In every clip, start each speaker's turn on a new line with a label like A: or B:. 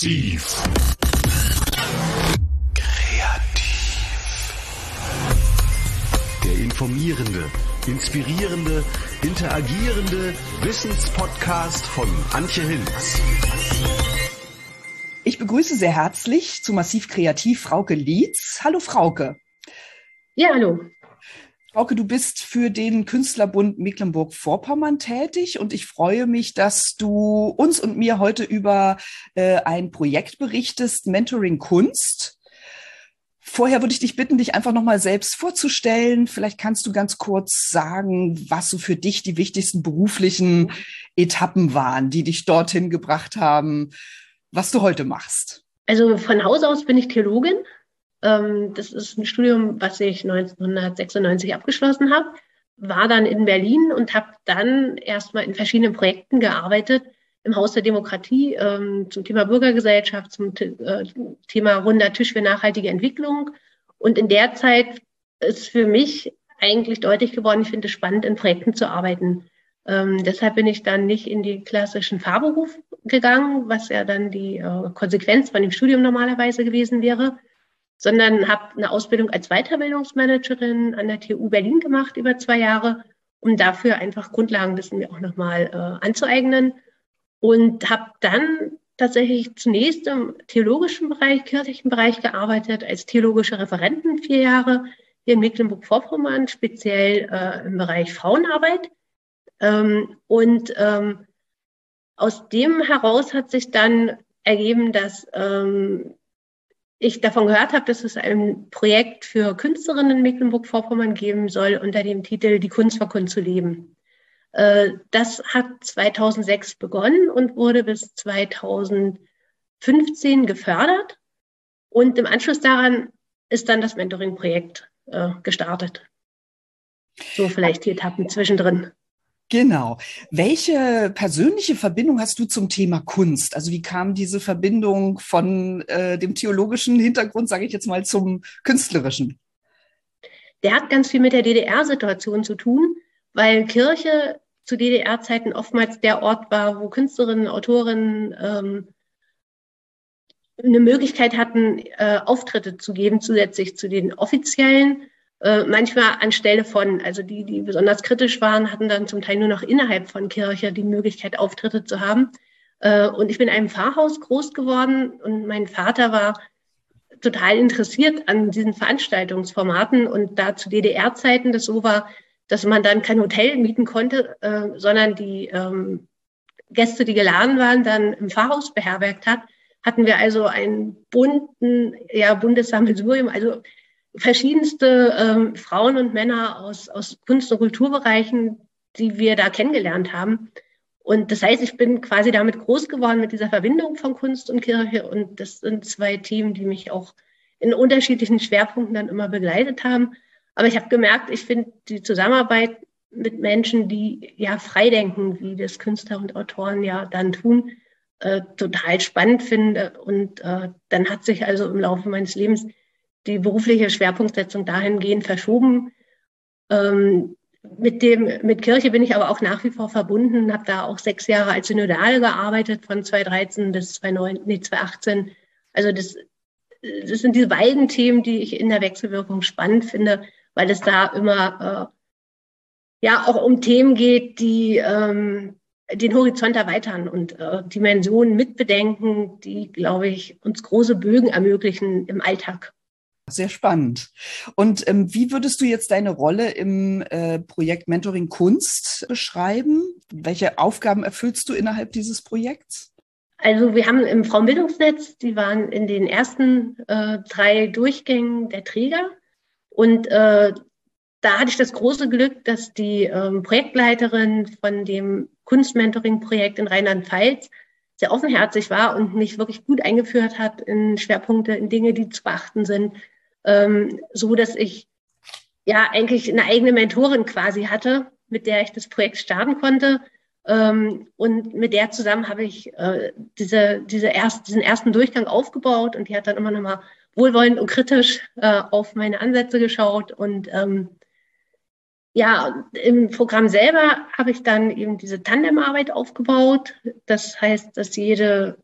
A: Massiv. Kreativ. Der informierende, inspirierende, interagierende Wissenspodcast von Antje Hinz.
B: Ich begrüße sehr herzlich zu Massiv Kreativ Frauke Lietz. Hallo Frauke.
C: Ja, hallo.
B: Frauke, du bist für den Künstlerbund Mecklenburg-Vorpommern tätig und ich freue mich, dass du uns und mir heute über äh, ein Projekt berichtest, Mentoring Kunst. Vorher würde ich dich bitten, dich einfach nochmal selbst vorzustellen. Vielleicht kannst du ganz kurz sagen, was so für dich die wichtigsten beruflichen Etappen waren, die dich dorthin gebracht haben, was du heute machst.
C: Also von Haus aus bin ich Theologin das ist ein Studium, was ich 1996 abgeschlossen habe, war dann in Berlin und habe dann erstmal in verschiedenen Projekten gearbeitet im Haus der Demokratie ähm, zum Thema Bürgergesellschaft, zum äh, Thema runder Tisch für nachhaltige Entwicklung. Und in der Zeit ist für mich eigentlich deutlich geworden, ich finde es spannend, in Projekten zu arbeiten. Ähm, deshalb bin ich dann nicht in die klassischen Fahrberuf gegangen, was ja dann die äh, Konsequenz von dem Studium normalerweise gewesen wäre, sondern habe eine Ausbildung als Weiterbildungsmanagerin an der TU Berlin gemacht über zwei Jahre, um dafür einfach Grundlagenwissen mir auch nochmal äh, anzueignen und habe dann tatsächlich zunächst im theologischen Bereich, kirchlichen Bereich gearbeitet, als theologische Referenten vier Jahre hier in Mecklenburg-Vorpommern, speziell äh, im Bereich Frauenarbeit. Ähm, und ähm, aus dem heraus hat sich dann ergeben, dass ähm, ich davon gehört habe, dass es ein Projekt für Künstlerinnen in Mecklenburg-Vorpommern geben soll unter dem Titel Die Kunst vor Kunst zu leben. Äh, das hat 2006 begonnen und wurde bis 2015 gefördert. Und im Anschluss daran ist dann das Mentoring-Projekt äh, gestartet. So vielleicht die Etappen zwischendrin.
B: Genau. Welche persönliche Verbindung hast du zum Thema Kunst? Also wie kam diese Verbindung von äh, dem theologischen Hintergrund, sage ich jetzt mal, zum künstlerischen?
C: Der hat ganz viel mit der DDR-Situation zu tun, weil Kirche zu DDR-Zeiten oftmals der Ort war, wo Künstlerinnen, Autorinnen ähm, eine Möglichkeit hatten, äh, Auftritte zu geben, zusätzlich zu den offiziellen äh, manchmal anstelle von, also die, die besonders kritisch waren, hatten dann zum Teil nur noch innerhalb von Kirche die Möglichkeit, Auftritte zu haben. Äh, und ich bin in einem Pfarrhaus groß geworden und mein Vater war total interessiert an diesen Veranstaltungsformaten und da zu DDR-Zeiten das so war, dass man dann kein Hotel mieten konnte, äh, sondern die ähm, Gäste, die geladen waren, dann im Pfarrhaus beherbergt hat, hatten wir also einen bunten, ja, buntes Sammelsurium, also verschiedenste ähm, Frauen und Männer aus, aus Kunst- und Kulturbereichen, die wir da kennengelernt haben. Und das heißt, ich bin quasi damit groß geworden mit dieser Verbindung von Kunst und Kirche. Und das sind zwei Themen, die mich auch in unterschiedlichen Schwerpunkten dann immer begleitet haben. Aber ich habe gemerkt, ich finde die Zusammenarbeit mit Menschen, die ja freidenken, wie das Künstler und Autoren ja dann tun, äh, total spannend finde. Und äh, dann hat sich also im Laufe meines Lebens die berufliche Schwerpunktsetzung dahingehend verschoben. Ähm, mit dem, mit Kirche bin ich aber auch nach wie vor verbunden, habe da auch sechs Jahre als Synodale gearbeitet, von 2013 bis 2009, nee, 2018. Also das, das sind diese beiden Themen, die ich in der Wechselwirkung spannend finde, weil es da immer äh, ja auch um Themen geht, die ähm, den Horizont erweitern und äh, Dimensionen mitbedenken, die, glaube ich, uns große Bögen ermöglichen im Alltag.
B: Sehr spannend. Und ähm, wie würdest du jetzt deine Rolle im äh, Projekt Mentoring Kunst beschreiben? Welche Aufgaben erfüllst du innerhalb dieses Projekts?
C: Also wir haben im Frauenbildungsnetz, die waren in den ersten äh, drei Durchgängen der Träger. Und äh, da hatte ich das große Glück, dass die ähm, Projektleiterin von dem Kunstmentoring-Projekt in Rheinland-Pfalz sehr offenherzig war und mich wirklich gut eingeführt hat in Schwerpunkte, in Dinge, die zu beachten sind, ähm, so dass ich ja eigentlich eine eigene Mentorin quasi hatte, mit der ich das Projekt starten konnte. Ähm, und mit der zusammen habe ich äh, diese, diese erst, diesen ersten Durchgang aufgebaut und die hat dann immer noch mal wohlwollend und kritisch äh, auf meine Ansätze geschaut. Und ähm, ja, im Programm selber habe ich dann eben diese Tandemarbeit aufgebaut. Das heißt, dass jede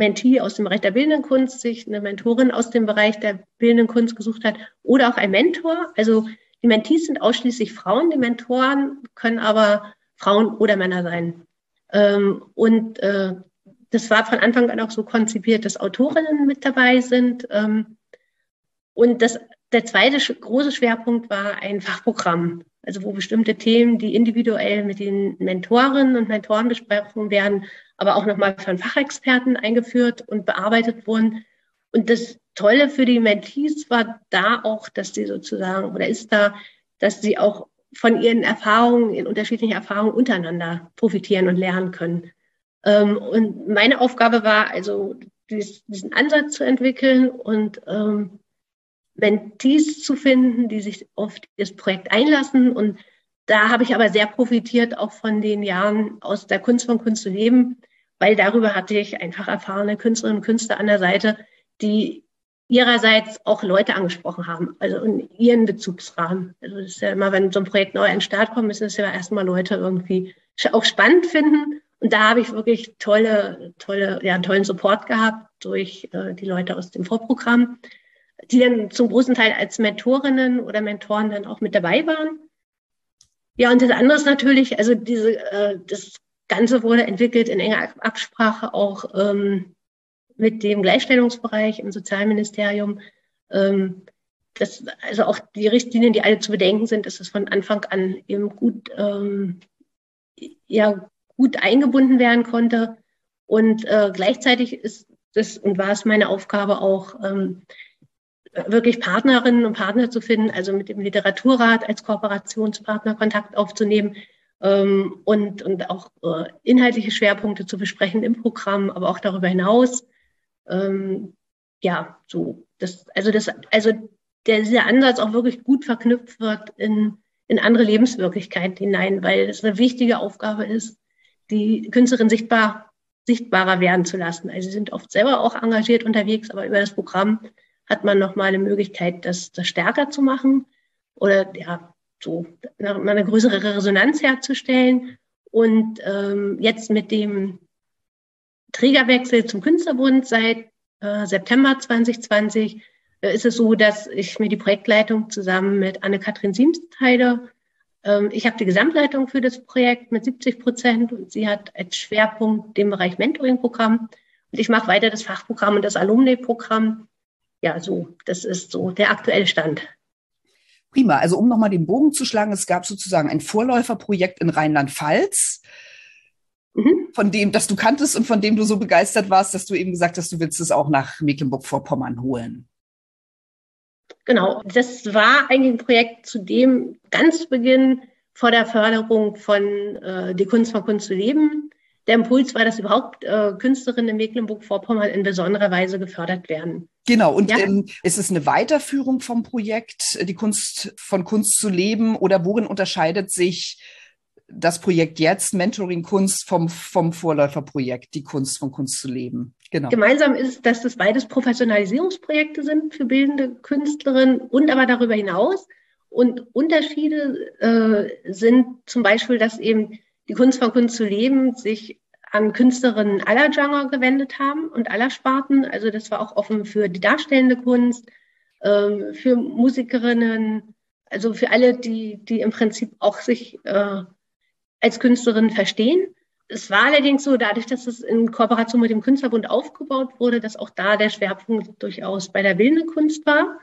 C: Mentee aus dem Bereich der bildenden Kunst sich eine Mentorin aus dem Bereich der bildenden Kunst gesucht hat oder auch ein Mentor. Also die Mentees sind ausschließlich Frauen, die Mentoren können aber Frauen oder Männer sein. Ähm, und äh, das war von Anfang an auch so konzipiert, dass Autorinnen mit dabei sind. Ähm, und das, der zweite große Schwerpunkt war ein Fachprogramm, also wo bestimmte Themen, die individuell mit den Mentorinnen und Mentoren besprochen werden, aber auch nochmal von Fachexperten eingeführt und bearbeitet wurden. Und das Tolle für die Mentees war da auch, dass sie sozusagen, oder ist da, dass sie auch von ihren Erfahrungen, in unterschiedlichen Erfahrungen untereinander profitieren und lernen können. Ähm, und meine Aufgabe war also, diesen Ansatz zu entwickeln und ähm, Mentees zu finden, die sich auf das Projekt einlassen. Und da habe ich aber sehr profitiert auch von den Jahren aus der Kunst von Kunst zu leben, weil darüber hatte ich einfach erfahrene Künstlerinnen und Künstler an der Seite, die ihrerseits auch Leute angesprochen haben, also in ihren Bezugsrahmen. Also das ist ja immer, wenn so ein Projekt neu an den Start kommt, müssen es ja erstmal Leute irgendwie auch spannend finden. Und da habe ich wirklich tolle, tolle, ja, tollen Support gehabt durch äh, die Leute aus dem Vorprogramm, die dann zum großen Teil als Mentorinnen oder Mentoren dann auch mit dabei waren. Ja, und das andere ist natürlich, also diese, äh, das Ganze wurde entwickelt in enger Absprache auch ähm, mit dem Gleichstellungsbereich im Sozialministerium. Ähm, das, also auch die Richtlinien, die alle zu bedenken sind, dass es von Anfang an eben gut, ähm, ja, gut eingebunden werden konnte. Und äh, gleichzeitig ist das und war es meine Aufgabe auch, ähm, wirklich Partnerinnen und Partner zu finden, also mit dem Literaturrat als Kooperationspartner Kontakt aufzunehmen, ähm, und, und auch äh, inhaltliche Schwerpunkte zu besprechen im Programm, aber auch darüber hinaus. Ähm, ja, so, das, also das, also der, dieser Ansatz auch wirklich gut verknüpft wird in, in andere Lebenswirklichkeiten hinein, weil es eine wichtige Aufgabe ist, die Künstlerin sichtbar, sichtbarer werden zu lassen. Also sie sind oft selber auch engagiert unterwegs, aber über das Programm hat man nochmal eine Möglichkeit, das, das stärker zu machen oder ja, so eine größere Resonanz herzustellen. Und ähm, jetzt mit dem Trägerwechsel zum Künstlerbund seit äh, September 2020 äh, ist es so, dass ich mir die Projektleitung zusammen mit Anne-Kathrin Siems teile. Ähm, ich habe die Gesamtleitung für das Projekt mit 70 Prozent und sie hat als Schwerpunkt den Bereich Mentoring-Programm. Und ich mache weiter das Fachprogramm und das Alumni-Programm. Ja, so, das ist so der aktuelle Stand.
B: Prima. Also um nochmal den Bogen zu schlagen, es gab sozusagen ein Vorläuferprojekt in Rheinland-Pfalz, mhm. von dem, das du kanntest und von dem du so begeistert warst, dass du eben gesagt hast, du willst es auch nach Mecklenburg-Vorpommern holen.
C: Genau, das war eigentlich ein Projekt, zu dem ganz zu Beginn vor der Förderung von äh, Die Kunst von Kunst zu leben der Impuls war, dass überhaupt äh, Künstlerinnen in Mecklenburg-Vorpommern in besonderer Weise gefördert werden.
B: Genau, und ja. ähm, ist es eine Weiterführung vom Projekt, die Kunst von Kunst zu leben, oder worin unterscheidet sich das Projekt jetzt, Mentoring Kunst, vom, vom Vorläuferprojekt, die Kunst von Kunst zu leben?
C: Genau. Gemeinsam ist, dass das beides Professionalisierungsprojekte sind für bildende Künstlerinnen und aber darüber hinaus. Und Unterschiede äh, sind zum Beispiel, dass eben die Kunst von Kunst zu leben sich an Künstlerinnen aller Genre gewendet haben und aller Sparten. Also das war auch offen für die darstellende Kunst, ähm, für Musikerinnen, also für alle, die, die im Prinzip auch sich äh, als Künstlerin verstehen. Es war allerdings so, dadurch, dass es in Kooperation mit dem Künstlerbund aufgebaut wurde, dass auch da der Schwerpunkt durchaus bei der bildenden Kunst war.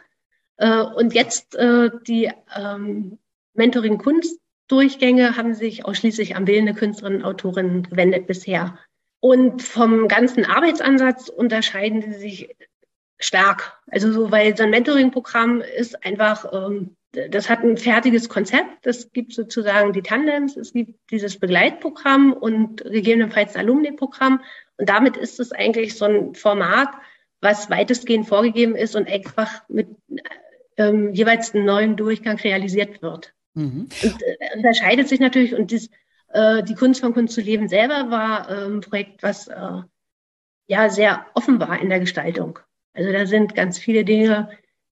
C: Äh, und jetzt äh, die ähm, Mentoring Kunst Durchgänge haben sich ausschließlich an bildende Künstlerinnen und Autorinnen gewendet bisher. Und vom ganzen Arbeitsansatz unterscheiden sie sich stark. Also so, weil so ein Mentoring-Programm ist einfach, ähm, das hat ein fertiges Konzept. Es gibt sozusagen die Tandems, es gibt dieses Begleitprogramm und gegebenenfalls ein Alumni-Programm. Und damit ist es eigentlich so ein Format, was weitestgehend vorgegeben ist und einfach mit ähm, jeweils einem neuen Durchgang realisiert wird. Mhm. Und, äh, unterscheidet sich natürlich und dies, äh, die Kunst von Kunst zu leben selber war äh, ein Projekt, was äh, ja sehr offen war in der Gestaltung. Also da sind ganz viele Dinge,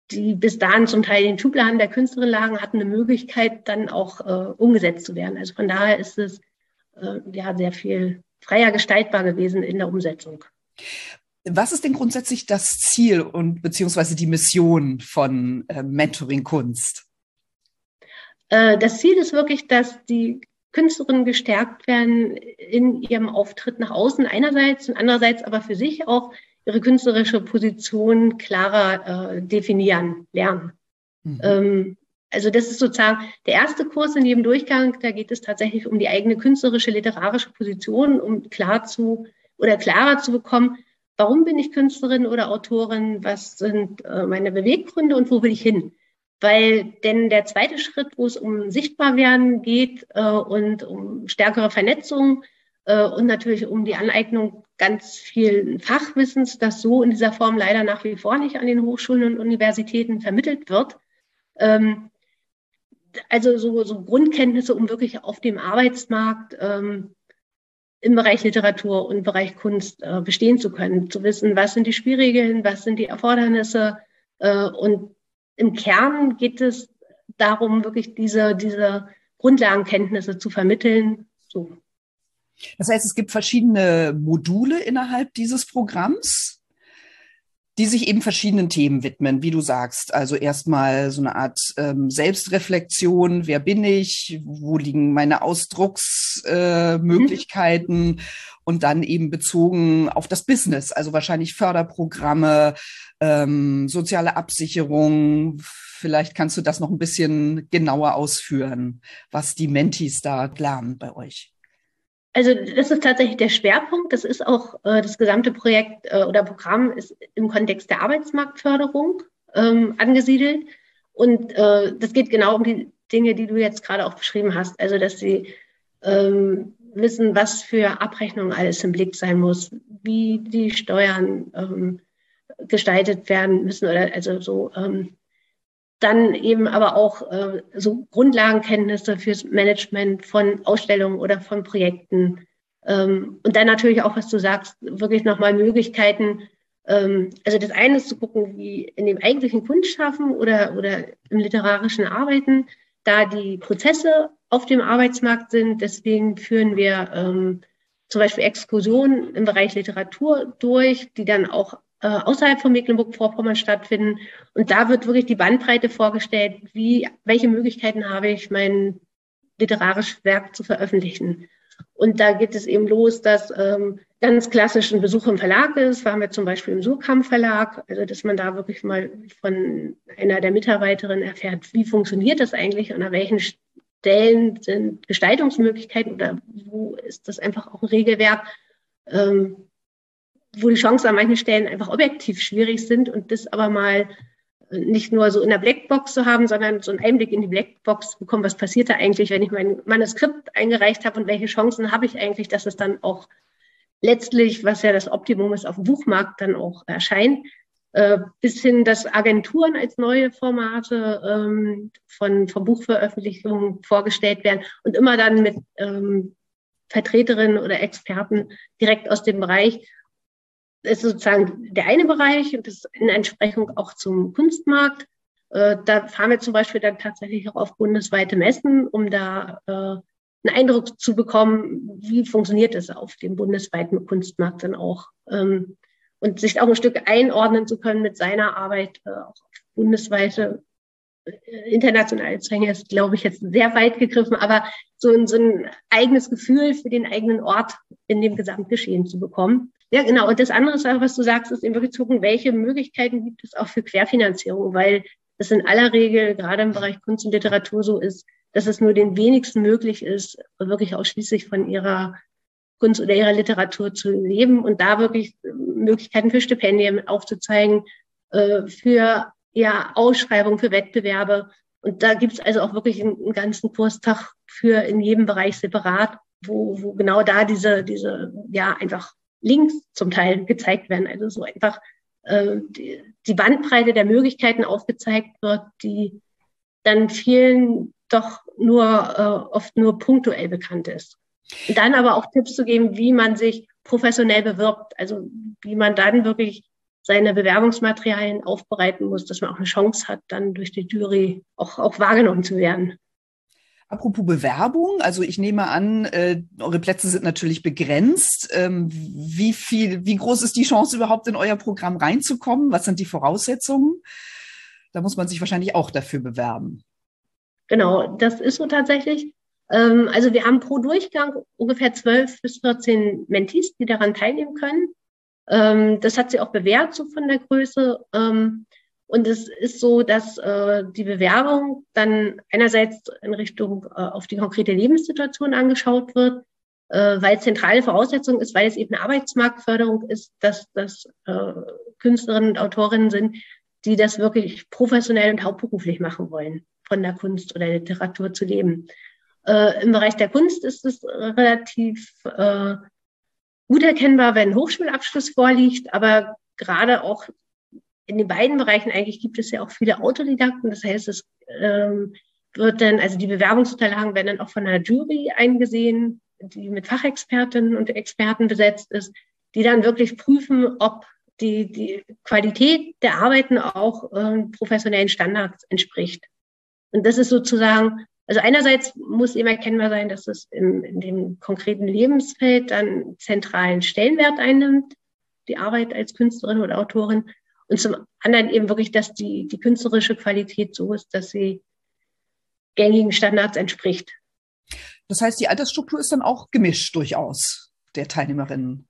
C: die bis dahin zum Teil in den Schubladen der Künstlerin lagen, hatten eine Möglichkeit, dann auch äh, umgesetzt zu werden. Also von daher ist es ja sehr viel freier gestaltbar gewesen in der Umsetzung.
B: Was ist denn grundsätzlich das Ziel und beziehungsweise die Mission von äh, Mentoring Kunst?
C: Äh, das Ziel ist wirklich, dass die Künstlerinnen gestärkt werden in ihrem Auftritt nach außen einerseits und andererseits aber für sich auch ihre künstlerische Position klarer äh, definieren, lernen. Mhm. Ähm, also das ist sozusagen der erste Kurs in jedem Durchgang. Da geht es tatsächlich um die eigene künstlerische, literarische Position, um klar zu oder klarer zu bekommen, warum bin ich Künstlerin oder Autorin, was sind äh, meine Beweggründe und wo will ich hin? Weil denn der zweite Schritt, wo es um Sichtbarwerden geht äh, und um stärkere Vernetzung äh, und natürlich um die Aneignung ganz viel Fachwissens, das so in dieser Form leider nach wie vor nicht an den Hochschulen und Universitäten vermittelt wird. Ähm, also so, so Grundkenntnisse, um wirklich auf dem Arbeitsmarkt ähm, im Bereich Literatur und Bereich Kunst äh, bestehen zu können, zu wissen, was sind die Spielregeln, was sind die Erfordernisse. Äh, und im Kern geht es darum, wirklich diese, diese Grundlagenkenntnisse zu vermitteln. So.
B: Das heißt, es gibt verschiedene Module innerhalb dieses Programms die sich eben verschiedenen Themen widmen, wie du sagst. Also erstmal so eine Art ähm, Selbstreflexion, wer bin ich, wo liegen meine Ausdrucksmöglichkeiten äh, mhm. Und dann eben bezogen auf das Business, also wahrscheinlich Förderprogramme, ähm, soziale Absicherung. Vielleicht kannst du das noch ein bisschen genauer ausführen, was die Mentis da lernen bei euch.
C: Also das ist tatsächlich der Schwerpunkt. Das ist auch äh, das gesamte Projekt äh, oder Programm ist im Kontext der Arbeitsmarktförderung ähm, angesiedelt. Und äh, das geht genau um die Dinge, die du jetzt gerade auch beschrieben hast. Also dass sie ähm, wissen, was für Abrechnungen alles im Blick sein muss, wie die Steuern ähm, gestaltet werden müssen oder also so ähm, dann eben aber auch äh, so Grundlagenkenntnisse fürs Management von Ausstellungen oder von Projekten. Ähm, und dann natürlich auch, was du sagst, wirklich nochmal Möglichkeiten. Ähm, also das eine ist zu gucken, wie in dem eigentlichen Kunstschaffen oder, oder im literarischen Arbeiten da die Prozesse auf dem Arbeitsmarkt sind. Deswegen führen wir ähm, zum Beispiel Exkursionen im Bereich Literatur durch, die dann auch äh, außerhalb von Mecklenburg-Vorpommern stattfinden. Und da wird wirklich die Bandbreite vorgestellt, wie, welche Möglichkeiten habe ich, mein literarisches Werk zu veröffentlichen. Und da geht es eben los, dass ähm, ganz klassisch ein Besuch im Verlag ist. Waren wir zum Beispiel im Surkamp Verlag, also dass man da wirklich mal von einer der Mitarbeiterinnen erfährt, wie funktioniert das eigentlich und an welchen Stellen sind Gestaltungsmöglichkeiten oder wo ist das einfach auch ein Regelwerk, ähm, wo die Chancen an manchen Stellen einfach objektiv schwierig sind und das aber mal nicht nur so in der Blackbox zu haben, sondern so einen Einblick in die Blackbox zu bekommen, was passiert da eigentlich, wenn ich mein Manuskript eingereicht habe und welche Chancen habe ich eigentlich, dass es dann auch letztlich, was ja das Optimum ist, auf dem Buchmarkt dann auch erscheint, äh, bis hin, dass Agenturen als neue Formate ähm, von, von Buchveröffentlichungen vorgestellt werden und immer dann mit ähm, Vertreterinnen oder Experten direkt aus dem Bereich ist sozusagen der eine Bereich und das in Entsprechung auch zum Kunstmarkt. Äh, da fahren wir zum Beispiel dann tatsächlich auch auf bundesweite Messen, um da äh, einen Eindruck zu bekommen, wie funktioniert es auf dem bundesweiten Kunstmarkt dann auch. Ähm, und sich auch ein Stück einordnen zu können mit seiner Arbeit, äh, auch bundesweite internationale Zwänge ist, glaube ich, jetzt sehr weit gegriffen, aber so, so ein eigenes Gefühl für den eigenen Ort in dem Gesamtgeschehen zu bekommen. Ja, genau. Und das andere, was du sagst, ist eben wirklich zu gucken, welche Möglichkeiten gibt es auch für Querfinanzierung, weil es in aller Regel gerade im Bereich Kunst und Literatur so ist, dass es nur den wenigsten möglich ist, wirklich ausschließlich von ihrer Kunst oder ihrer Literatur zu leben und da wirklich Möglichkeiten für Stipendien aufzuzeigen, äh, für ja, Ausschreibungen, für Wettbewerbe. Und da gibt es also auch wirklich einen, einen ganzen Kurstag für in jedem Bereich separat, wo, wo genau da diese, diese ja einfach Links zum Teil gezeigt werden. Also so einfach äh, die, die Bandbreite der Möglichkeiten aufgezeigt wird, die dann vielen doch nur äh, oft nur punktuell bekannt ist. Und dann aber auch Tipps zu geben, wie man sich professionell bewirbt, also wie man dann wirklich seine Bewerbungsmaterialien aufbereiten muss, dass man auch eine Chance hat, dann durch die Jury auch, auch wahrgenommen zu werden.
B: Apropos Bewerbung, also ich nehme an, äh, eure Plätze sind natürlich begrenzt. Ähm, wie viel, wie groß ist die Chance überhaupt in euer Programm reinzukommen? Was sind die Voraussetzungen? Da muss man sich wahrscheinlich auch dafür bewerben.
C: Genau, das ist so tatsächlich. Ähm, also wir haben pro Durchgang ungefähr 12 bis 14 Mentees, die daran teilnehmen können. Ähm, das hat sie auch bewährt, so von der Größe. Ähm, und es ist so, dass äh, die Bewerbung dann einerseits in Richtung äh, auf die konkrete Lebenssituation angeschaut wird, äh, weil zentrale Voraussetzung ist, weil es eben eine Arbeitsmarktförderung ist, dass das äh, Künstlerinnen und Autorinnen sind, die das wirklich professionell und hauptberuflich machen wollen, von der Kunst oder Literatur zu leben. Äh, Im Bereich der Kunst ist es relativ äh, gut erkennbar, wenn Hochschulabschluss vorliegt, aber gerade auch in den beiden Bereichen eigentlich gibt es ja auch viele Autodidakten. Das heißt, es ähm, wird dann, also die Bewerbungsunterlagen werden dann auch von einer Jury eingesehen, die mit Fachexpertinnen und Experten besetzt ist, die dann wirklich prüfen, ob die, die Qualität der Arbeiten auch äh, professionellen Standards entspricht. Und das ist sozusagen, also einerseits muss eben erkennbar sein, dass es im, in dem konkreten Lebensfeld dann zentralen Stellenwert einnimmt, die Arbeit als Künstlerin oder Autorin. Und zum anderen eben wirklich, dass die, die künstlerische Qualität so ist, dass sie gängigen Standards entspricht.
B: Das heißt, die Altersstruktur ist dann auch gemischt durchaus der Teilnehmerinnen.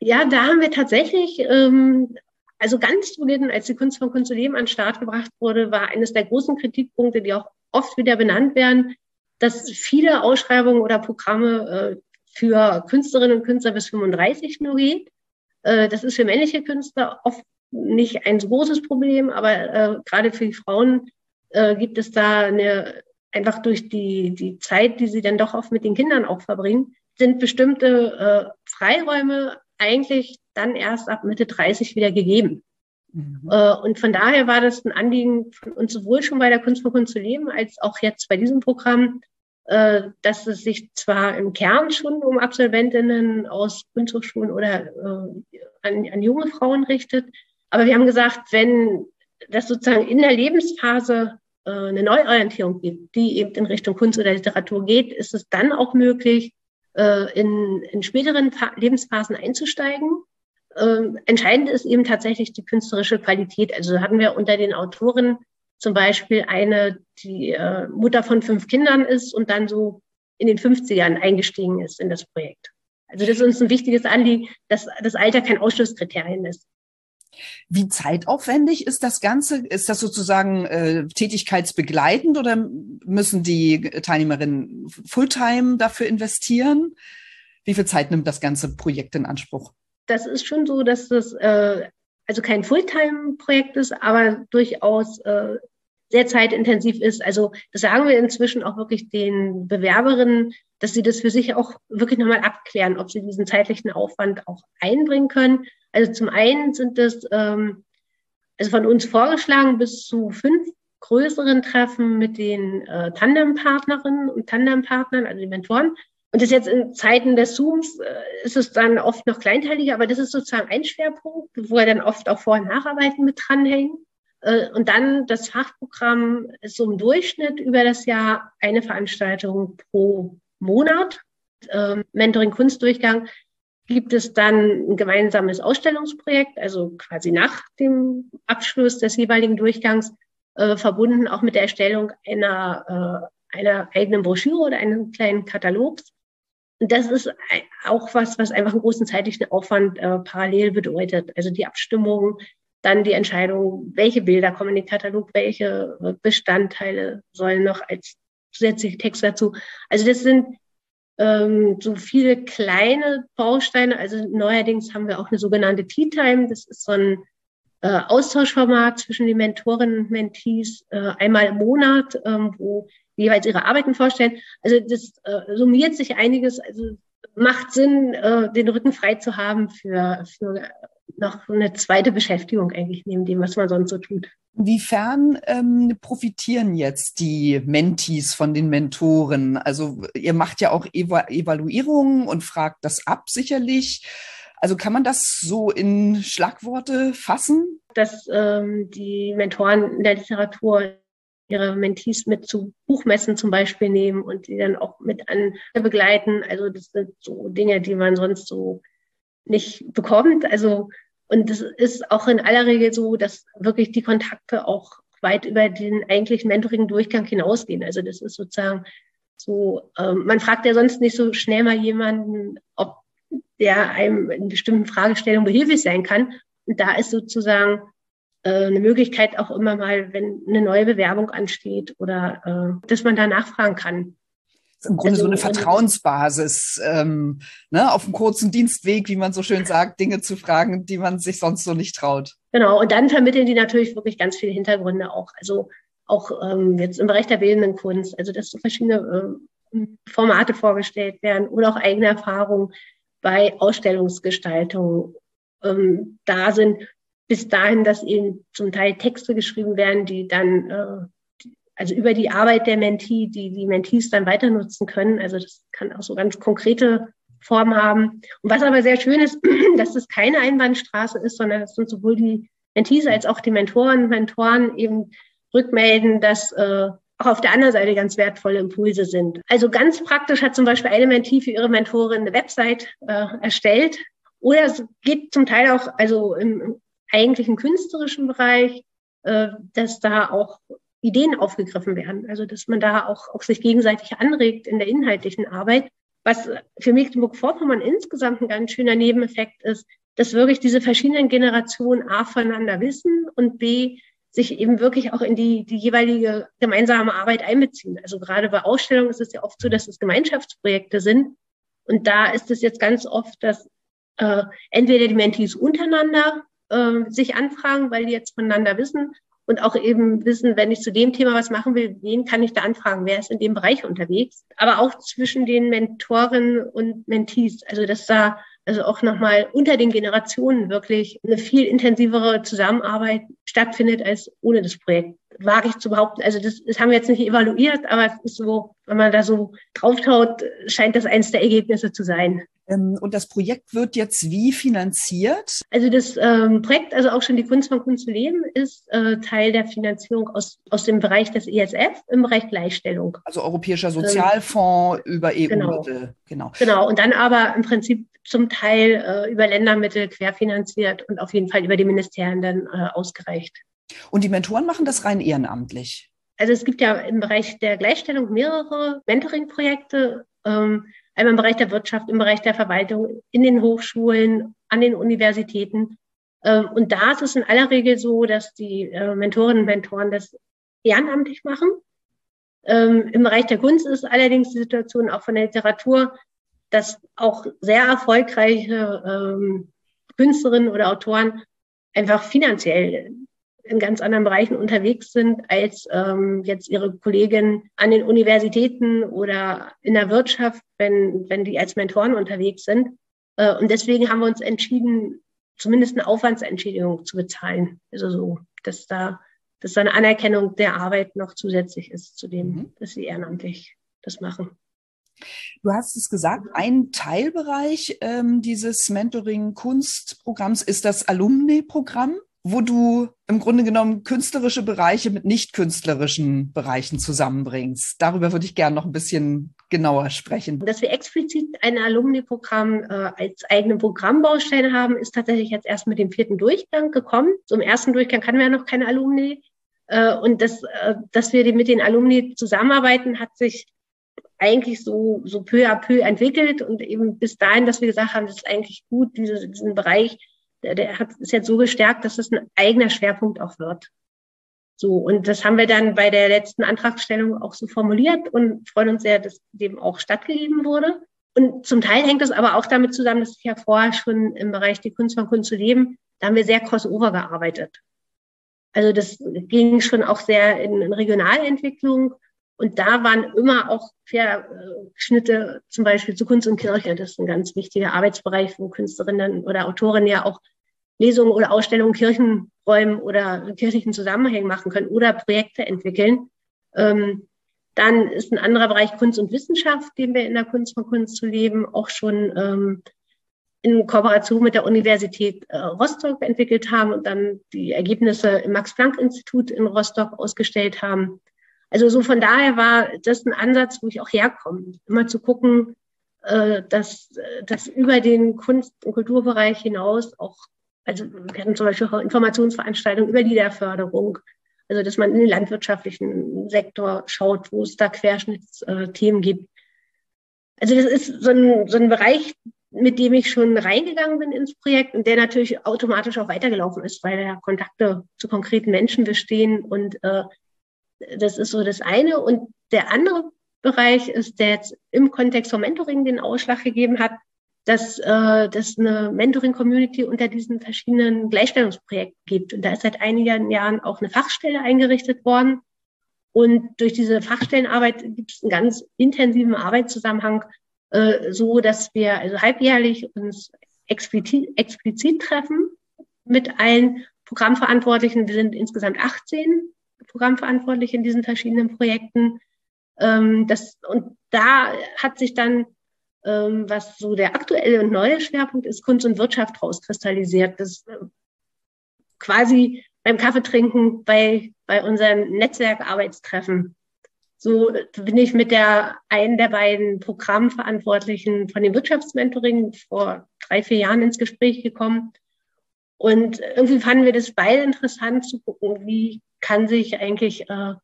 C: Ja, da haben wir tatsächlich, ähm, also ganz zu Beginn, als die Kunst von Kunst zu leben an den Start gebracht wurde, war eines der großen Kritikpunkte, die auch oft wieder benannt werden, dass viele Ausschreibungen oder Programme äh, für Künstlerinnen und Künstler bis 35 nur geht. Äh, das ist für männliche Künstler oft nicht ein so großes Problem, aber äh, gerade für die Frauen gibt es da eine, einfach durch die, die Zeit, die sie dann doch oft mit den Kindern auch verbringen, sind bestimmte Freiräume eigentlich dann erst ab Mitte 30 wieder gegeben. Mhm. Äh, und von daher war das ein Anliegen von uns sowohl schon bei der Kunst von Kunst zu leben, als auch jetzt bei diesem Programm, äh, dass es sich zwar im Kern schon um Absolventinnen aus Kunsthochschulen oder äh, an, an junge Frauen richtet, aber wir haben gesagt, wenn das sozusagen in der Lebensphase eine Neuorientierung gibt, die eben in Richtung Kunst oder Literatur geht, ist es dann auch möglich, in, in späteren Lebensphasen einzusteigen. Ähm, entscheidend ist eben tatsächlich die künstlerische Qualität. Also hatten wir unter den Autoren zum Beispiel eine, die äh, Mutter von fünf Kindern ist und dann so in den 50ern eingestiegen ist in das Projekt. Also das ist uns ein wichtiges Anliegen, dass das Alter kein Ausschlusskriterium ist.
B: Wie zeitaufwendig ist das Ganze? Ist das sozusagen äh, tätigkeitsbegleitend oder müssen die Teilnehmerinnen Fulltime dafür investieren? Wie viel Zeit nimmt das ganze Projekt in Anspruch?
C: Das ist schon so, dass das äh, also kein Fulltime-Projekt ist, aber durchaus äh, sehr zeitintensiv ist. Also das sagen wir inzwischen auch wirklich den Bewerberinnen, dass sie das für sich auch wirklich nochmal abklären, ob sie diesen zeitlichen Aufwand auch einbringen können. Also zum einen sind das ähm, also von uns vorgeschlagen bis zu fünf größeren Treffen mit den äh, Tandempartnerinnen und Tandempartnern, also die Mentoren. Und das jetzt in Zeiten des Zooms äh, ist es dann oft noch kleinteiliger, aber das ist sozusagen ein Schwerpunkt, wo er dann oft auch Vor- und Nacharbeiten mit dranhängen. Äh, und dann das Fachprogramm ist so im Durchschnitt über das Jahr eine Veranstaltung pro Monat. Ähm, Mentoring Kunstdurchgang gibt es dann ein gemeinsames Ausstellungsprojekt, also quasi nach dem Abschluss des jeweiligen Durchgangs, äh, verbunden auch mit der Erstellung einer, einer eigenen Broschüre oder eines kleinen Katalogs. Das ist auch was, was einfach einen großen zeitlichen Aufwand äh, parallel bedeutet. Also die Abstimmung, dann die Entscheidung, welche Bilder kommen in den Katalog, welche Bestandteile sollen noch als zusätzliche Text dazu. Also das sind ähm, so viele kleine Bausteine. Also neuerdings haben wir auch eine sogenannte Tea Time. Das ist so ein äh, Austauschformat zwischen den Mentorinnen und Mentees äh, einmal im Monat, ähm, wo jeweils ihre Arbeiten vorstellen. Also das äh, summiert sich einiges. Also macht Sinn, äh, den Rücken frei zu haben für, für noch eine zweite Beschäftigung eigentlich neben dem, was man sonst so tut.
B: Inwiefern ähm, profitieren jetzt die Mentees von den Mentoren? Also ihr macht ja auch Eva Evaluierungen und fragt das ab sicherlich. Also kann man das so in Schlagworte fassen?
C: Dass ähm, die Mentoren in der Literatur ihre Mentees mit zu Buchmessen zum Beispiel nehmen und die dann auch mit an begleiten. Also das sind so Dinge, die man sonst so nicht bekommt. Also und das ist auch in aller Regel so, dass wirklich die Kontakte auch weit über den eigentlichen Mentoring-Durchgang hinausgehen. Also das ist sozusagen so, ähm, man fragt ja sonst nicht so schnell mal jemanden, ob der einem in bestimmten Fragestellungen behilflich sein kann. Und da ist sozusagen eine Möglichkeit auch immer mal, wenn eine neue Bewerbung ansteht oder äh, dass man da nachfragen kann.
B: Im Grunde also, so eine Vertrauensbasis, ähm, ne, auf einem kurzen Dienstweg, wie man so schön sagt, Dinge zu fragen, die man sich sonst so nicht traut.
C: Genau, und dann vermitteln die natürlich wirklich ganz viele Hintergründe auch. Also auch ähm, jetzt im Bereich der bildenden Kunst, also dass so verschiedene äh, Formate vorgestellt werden oder auch eigene Erfahrungen bei Ausstellungsgestaltung ähm, da sind bis dahin, dass eben zum Teil Texte geschrieben werden, die dann, äh, also über die Arbeit der Mentee, die die Mentees dann weiter nutzen können. Also das kann auch so ganz konkrete Formen haben. Und was aber sehr schön ist, dass es keine Einbahnstraße ist, sondern es sind sowohl die Mentees als auch die Mentoren, Mentoren eben rückmelden, dass äh, auch auf der anderen Seite ganz wertvolle Impulse sind. Also ganz praktisch hat zum Beispiel eine Mentee für ihre Mentorin eine Website äh, erstellt. Oder es geht zum Teil auch, also im, eigentlichen künstlerischen Bereich, äh, dass da auch Ideen aufgegriffen werden. Also dass man da auch, auch sich gegenseitig anregt in der inhaltlichen Arbeit. Was für Mecklenburg-Vorpommern insgesamt ein ganz schöner Nebeneffekt ist, dass wirklich diese verschiedenen Generationen A voneinander wissen und B sich eben wirklich auch in die, die jeweilige gemeinsame Arbeit einbeziehen. Also gerade bei Ausstellungen ist es ja oft so, dass es Gemeinschaftsprojekte sind. Und da ist es jetzt ganz oft, dass äh, entweder die Mentees untereinander äh, sich anfragen, weil die jetzt voneinander wissen und auch eben wissen, wenn ich zu dem Thema was machen will, wen kann ich da anfragen, wer ist in dem Bereich unterwegs. Aber auch zwischen den Mentoren und Mentees, also dass da also auch nochmal unter den Generationen wirklich eine viel intensivere Zusammenarbeit stattfindet als ohne das Projekt. Wage ich zu behaupten. Also das, das haben wir jetzt nicht evaluiert, aber es ist so, wenn man da so draufschaut, scheint das eines der Ergebnisse zu sein.
B: Ähm, und das Projekt wird jetzt wie finanziert?
C: Also das ähm, Projekt, also auch schon die Kunst von Kunst zu leben, ist äh, Teil der Finanzierung aus, aus dem Bereich des ESF im Bereich Gleichstellung.
B: Also Europäischer Sozialfonds ähm, über
C: EU-Mittel. Genau. genau. Genau. Und dann aber im Prinzip zum Teil äh, über Ländermittel querfinanziert und auf jeden Fall über die Ministerien dann äh, ausgereicht.
B: Und die Mentoren machen das rein ehrenamtlich?
C: Also es gibt ja im Bereich der Gleichstellung mehrere Mentoring-Projekte. Ähm, einmal im Bereich der Wirtschaft, im Bereich der Verwaltung, in den Hochschulen, an den Universitäten. Ähm, und da ist es in aller Regel so, dass die äh, Mentorinnen und Mentoren das ehrenamtlich machen. Ähm, Im Bereich der Kunst ist allerdings die Situation auch von der Literatur, dass auch sehr erfolgreiche ähm, Künstlerinnen oder Autoren einfach finanziell in ganz anderen Bereichen unterwegs sind als ähm, jetzt ihre Kolleginnen an den Universitäten oder in der Wirtschaft, wenn, wenn die als Mentoren unterwegs sind. Äh, und deswegen haben wir uns entschieden, zumindest eine Aufwandsentschädigung zu bezahlen. Also so, dass da, dass da eine Anerkennung der Arbeit noch zusätzlich ist zu dem, mhm. dass sie ehrenamtlich das machen.
B: Du hast es gesagt, ein Teilbereich ähm, dieses Mentoring-Kunstprogramms ist das Alumni-Programm wo du im Grunde genommen künstlerische Bereiche mit nicht künstlerischen Bereichen zusammenbringst. Darüber würde ich gerne noch ein bisschen genauer sprechen.
C: Dass wir explizit ein Alumni-Programm äh, als eigene Programmbaustelle haben, ist tatsächlich jetzt erst mit dem vierten Durchgang gekommen. Im ersten Durchgang hatten wir ja noch keine Alumni. Äh, und das, äh, dass wir mit den Alumni zusammenarbeiten, hat sich eigentlich so, so peu à peu entwickelt und eben bis dahin, dass wir gesagt haben, das ist eigentlich gut, diese, diesen Bereich der, hat, ist jetzt so gestärkt, dass es ein eigener Schwerpunkt auch wird. So, und das haben wir dann bei der letzten Antragstellung auch so formuliert und freuen uns sehr, dass dem auch stattgegeben wurde. Und zum Teil hängt das aber auch damit zusammen, dass ich ja vorher schon im Bereich die Kunst von Kunst zu leben, da haben wir sehr crossover gearbeitet. Also das ging schon auch sehr in, in Regionalentwicklung und da waren immer auch Schnitte zum Beispiel zu Kunst und Kirche. Das ist ein ganz wichtiger Arbeitsbereich, wo Künstlerinnen oder Autorinnen ja auch Lesungen oder Ausstellungen Kirchenräumen oder kirchlichen Zusammenhängen machen können oder Projekte entwickeln. Ähm, dann ist ein anderer Bereich Kunst und Wissenschaft, den wir in der Kunst von Kunst zu leben auch schon ähm, in Kooperation mit der Universität äh, Rostock entwickelt haben und dann die Ergebnisse im Max-Planck-Institut in Rostock ausgestellt haben. Also so von daher war das ein Ansatz, wo ich auch herkomme, immer zu gucken, äh, dass, dass über den Kunst- und Kulturbereich hinaus auch, also wir hatten zum Beispiel auch Informationsveranstaltungen über Liederförderung, also dass man in den landwirtschaftlichen Sektor schaut, wo es da Querschnittsthemen gibt. Also das ist so ein, so ein Bereich, mit dem ich schon reingegangen bin ins Projekt und der natürlich automatisch auch weitergelaufen ist, weil ja Kontakte zu konkreten Menschen bestehen und äh, das ist so das eine. Und der andere Bereich ist, der jetzt im Kontext von Mentoring den Ausschlag gegeben hat, dass äh, dass eine Mentoring-Community unter diesen verschiedenen Gleichstellungsprojekten gibt. Und da ist seit einigen Jahren auch eine Fachstelle eingerichtet worden. Und durch diese Fachstellenarbeit gibt es einen ganz intensiven Arbeitszusammenhang, äh, so dass wir also halbjährlich uns explizit, explizit treffen mit allen Programmverantwortlichen. Wir sind insgesamt 18 Programmverantwortliche in diesen verschiedenen Projekten. Ähm, das, und da hat sich dann ähm, was so der aktuelle und neue Schwerpunkt ist, Kunst und Wirtschaft rauskristallisiert. Das äh, quasi beim Kaffeetrinken bei, bei unseren Netzwerkarbeitstreffen. So bin ich mit der einen der beiden Programmverantwortlichen von dem Wirtschaftsmentoring vor drei, vier Jahren ins Gespräch gekommen. Und irgendwie fanden wir das beide interessant zu gucken, wie kann sich eigentlich äh,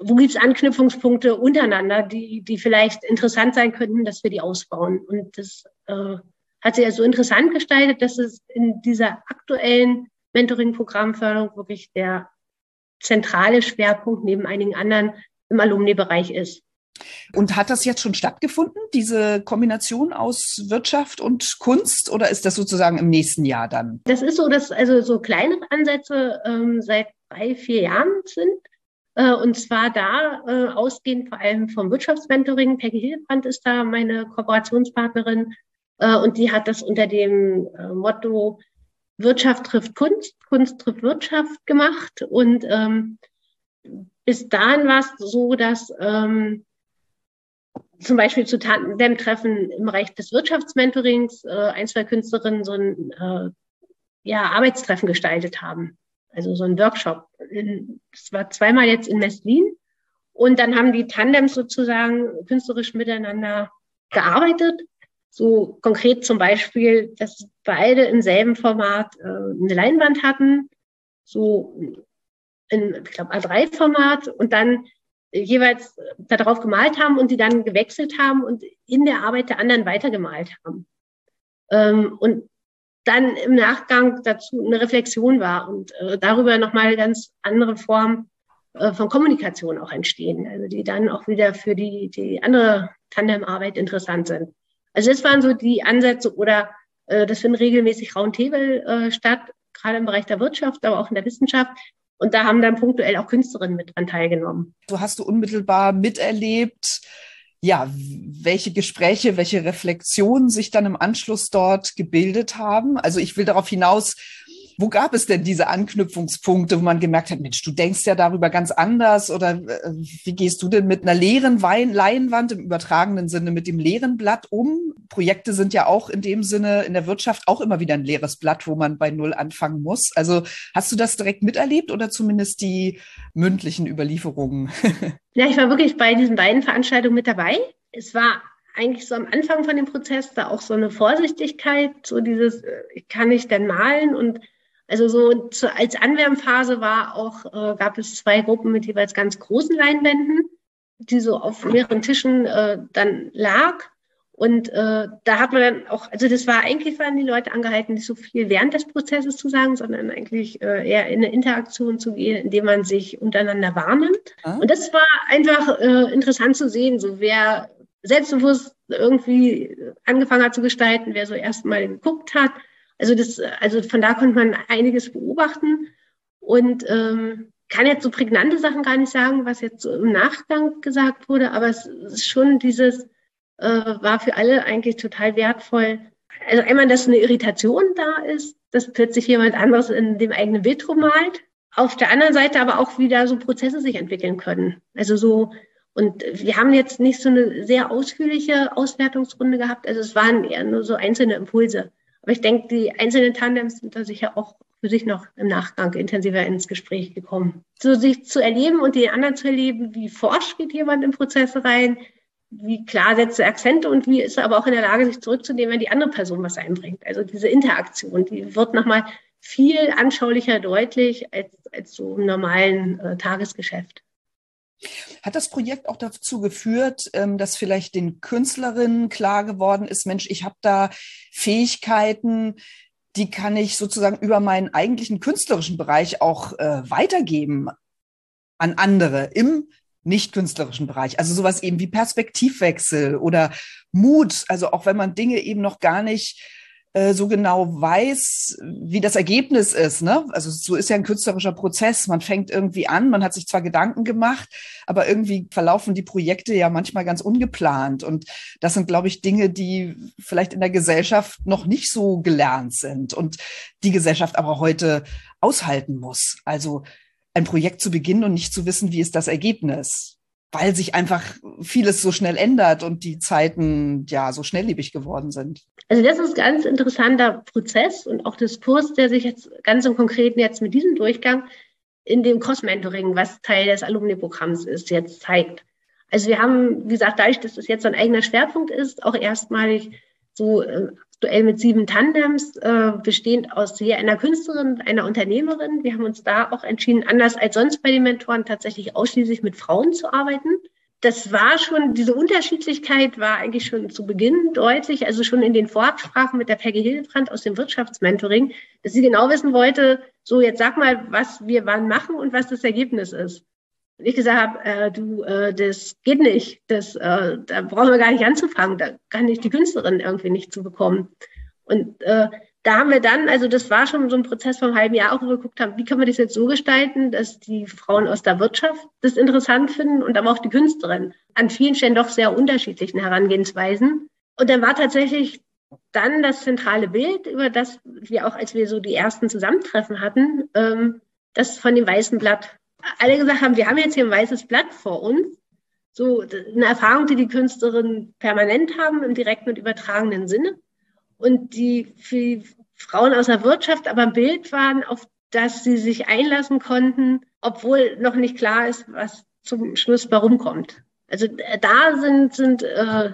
C: wo gibt es Anknüpfungspunkte untereinander, die, die vielleicht interessant sein könnten, dass wir die ausbauen. Und das äh, hat sich ja so interessant gestaltet, dass es in dieser aktuellen Mentoring-Programmförderung wirklich der zentrale Schwerpunkt neben einigen anderen im Alumni-Bereich ist.
B: Und hat das jetzt schon stattgefunden, diese Kombination aus Wirtschaft und Kunst, oder ist das sozusagen im nächsten Jahr dann?
C: Das ist so, dass also so kleinere Ansätze ähm, seit drei, vier Jahren sind. Äh, und zwar da äh, ausgehend vor allem vom Wirtschaftsmentoring. Peggy Hildebrand ist da meine Kooperationspartnerin. Äh, und die hat das unter dem äh, Motto Wirtschaft trifft Kunst, Kunst trifft Wirtschaft gemacht. Und ähm, bis dahin war es so, dass ähm, zum Beispiel zu dem Treffen im Bereich des Wirtschaftsmentorings äh, ein, zwei Künstlerinnen so ein äh, ja, Arbeitstreffen gestaltet haben also so ein Workshop. Es war zweimal jetzt in Messlin. Und dann haben die Tandems sozusagen künstlerisch miteinander gearbeitet. So konkret zum Beispiel, dass beide im selben Format äh, eine Leinwand hatten, so in, ich glaube, A3-Format und dann jeweils darauf gemalt haben und die dann gewechselt haben und in der Arbeit der anderen weitergemalt haben. Ähm, und dann im Nachgang dazu eine Reflexion war und äh, darüber nochmal ganz andere Formen äh, von Kommunikation auch entstehen, also die dann auch wieder für die, die andere Tandemarbeit interessant sind. Also das waren so die Ansätze oder äh, das finden regelmäßig Roundtable äh, statt, gerade im Bereich der Wirtschaft, aber auch in der Wissenschaft. Und da haben dann punktuell auch Künstlerinnen mit dran teilgenommen.
B: So hast du unmittelbar miterlebt, ja, welche Gespräche, welche Reflexionen sich dann im Anschluss dort gebildet haben. Also ich will darauf hinaus, wo gab es denn diese Anknüpfungspunkte, wo man gemerkt hat, Mensch, du denkst ja darüber ganz anders oder äh, wie gehst du denn mit einer leeren Wein Leinwand im übertragenen Sinne mit dem leeren Blatt um? Projekte sind ja auch in dem Sinne in der Wirtschaft auch immer wieder ein leeres Blatt, wo man bei Null anfangen muss. Also hast du das direkt miterlebt oder zumindest die mündlichen Überlieferungen?
C: ja, ich war wirklich bei diesen beiden Veranstaltungen mit dabei. Es war eigentlich so am Anfang von dem Prozess da auch so eine Vorsichtigkeit, so dieses, äh, kann ich denn malen und also so zu, als Anwärmphase war auch, äh, gab es zwei Gruppen mit jeweils ganz großen Leinwänden, die so auf mehreren Tischen äh, dann lag. Und äh, da hat man dann auch, also das war eigentlich waren die Leute angehalten, nicht so viel während des Prozesses zu sagen, sondern eigentlich äh, eher in eine Interaktion zu gehen, indem man sich untereinander wahrnimmt. Ah. Und das war einfach äh, interessant zu sehen, so wer selbstbewusst irgendwie angefangen hat zu gestalten, wer so erstmal geguckt hat, also das, also von da konnte man einiges beobachten und ähm, kann jetzt so prägnante Sachen gar nicht sagen, was jetzt so im Nachgang gesagt wurde, aber es ist schon dieses, äh, war für alle eigentlich total wertvoll. Also einmal, dass eine Irritation da ist, dass plötzlich jemand anderes in dem eigenen Bild rummalt. Auf der anderen Seite aber auch wieder so Prozesse sich entwickeln können. Also so, und wir haben jetzt nicht so eine sehr ausführliche Auswertungsrunde gehabt. Also es waren eher nur so einzelne Impulse. Aber ich denke, die einzelnen Tandems sind da sicher auch für sich noch im Nachgang intensiver ins Gespräch gekommen. So sich zu erleben und den anderen zu erleben, wie forsch geht jemand in Prozesse rein, wie klar setzt er Akzente und wie ist er aber auch in der Lage, sich zurückzunehmen, wenn die andere Person was einbringt. Also diese Interaktion, die wird nochmal viel anschaulicher deutlich als, als so im normalen äh, Tagesgeschäft.
B: Hat das Projekt auch dazu geführt, ähm, dass vielleicht den Künstlerinnen klar geworden ist, Mensch, ich habe da Fähigkeiten, die kann ich sozusagen über meinen eigentlichen künstlerischen Bereich auch äh, weitergeben an andere im nicht künstlerischen Bereich. Also sowas eben wie Perspektivwechsel oder Mut. Also auch wenn man Dinge eben noch gar nicht äh, so genau weiß, wie das Ergebnis ist. Ne? Also so ist ja ein künstlerischer Prozess. Man fängt irgendwie an, man hat sich zwar Gedanken gemacht, aber irgendwie verlaufen die Projekte ja manchmal ganz ungeplant. Und das sind, glaube ich, Dinge, die vielleicht in der Gesellschaft noch nicht so gelernt sind und die Gesellschaft aber heute aushalten muss. Also ein Projekt zu beginnen und nicht zu wissen, wie ist das Ergebnis weil sich einfach vieles so schnell ändert und die Zeiten ja so schnelllebig geworden sind.
C: Also das ist ein ganz interessanter Prozess und auch Diskurs, der sich jetzt ganz im Konkreten jetzt mit diesem Durchgang in dem Cross-Mentoring, was Teil des Alumni-Programms ist, jetzt zeigt. Also wir haben, wie gesagt, dadurch, dass das jetzt so ein eigener Schwerpunkt ist, auch erstmalig so aktuell mit sieben Tandems, äh, bestehend aus je einer Künstlerin, einer Unternehmerin. Wir haben uns da auch entschieden, anders als sonst bei den Mentoren tatsächlich ausschließlich mit Frauen zu arbeiten. Das war schon, diese Unterschiedlichkeit war eigentlich schon zu Beginn deutlich, also schon in den Vorabsprachen mit der Peggy Hildebrand aus dem Wirtschaftsmentoring, dass sie genau wissen wollte, so jetzt sag mal, was wir wann machen und was das Ergebnis ist. Und ich gesagt habe, äh, du, äh, das geht nicht, das, äh, da brauchen wir gar nicht anzufangen, da kann ich die Künstlerin irgendwie nicht zu bekommen. Und äh, da haben wir dann, also das war schon so ein Prozess vom halben Jahr, auch wo wir geguckt haben, wie können wir das jetzt so gestalten, dass die Frauen aus der Wirtschaft das interessant finden und aber auch die Künstlerin an vielen Stellen doch sehr unterschiedlichen Herangehensweisen. Und dann war tatsächlich dann das zentrale Bild, über das wir auch, als wir so die ersten Zusammentreffen hatten, ähm, das von dem weißen Blatt alle gesagt haben, wir haben jetzt hier ein weißes Blatt vor uns. So eine Erfahrung, die die Künstlerinnen permanent haben im direkten und übertragenen Sinne. Und die für Frauen aus der Wirtschaft aber ein Bild waren, auf das sie sich einlassen konnten, obwohl noch nicht klar ist, was zum Schluss warum kommt. Also äh, da sind, sind äh,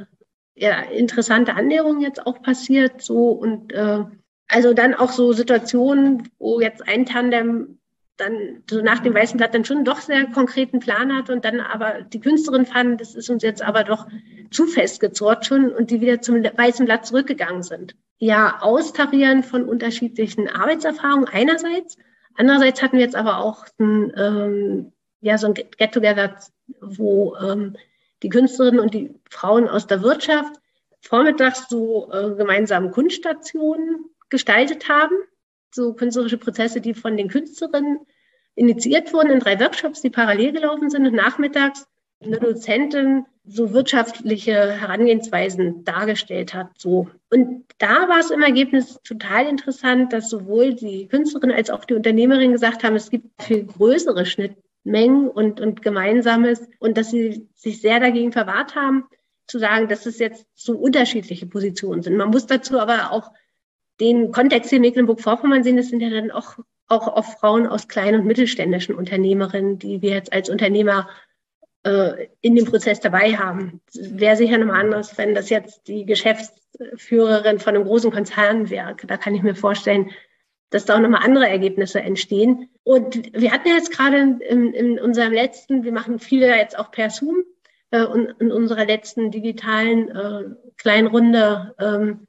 C: ja, interessante Annäherungen jetzt auch passiert. So und äh, also dann auch so Situationen, wo jetzt ein Tandem dann so nach dem Weißen Blatt dann schon doch sehr konkreten Plan hat und dann aber die Künstlerin fand, das ist uns jetzt aber doch zu festgezurrt schon und die wieder zum Weißen Blatt zurückgegangen sind. Ja, austarieren von unterschiedlichen Arbeitserfahrungen einerseits. Andererseits hatten wir jetzt aber auch ein, ähm, ja, so ein Get-Together, wo ähm, die Künstlerinnen und die Frauen aus der Wirtschaft vormittags so äh, gemeinsam Kunststationen gestaltet haben so künstlerische Prozesse, die von den Künstlerinnen initiiert wurden in drei Workshops, die parallel gelaufen sind und nachmittags eine Dozentin so wirtschaftliche Herangehensweisen dargestellt hat. So. Und da war es im Ergebnis total interessant, dass sowohl die Künstlerin als auch die Unternehmerin gesagt haben, es gibt viel größere Schnittmengen und, und Gemeinsames und dass sie sich sehr dagegen verwahrt haben, zu sagen, dass es jetzt so unterschiedliche Positionen sind. Man muss dazu aber auch den Kontext hier in Mecklenburg-Vorpommern sehen, das sind ja dann auch, auch oft Frauen aus kleinen und mittelständischen Unternehmerinnen, die wir jetzt als Unternehmer äh, in dem Prozess dabei haben. Wäre sicher nochmal anders, wenn das jetzt die Geschäftsführerin von einem großen Konzern wäre. Da kann ich mir vorstellen, dass da auch nochmal andere Ergebnisse entstehen. Und wir hatten ja jetzt gerade in, in unserem letzten, wir machen viele jetzt auch per Zoom, äh, und in unserer letzten digitalen äh, kleinen Runde ähm,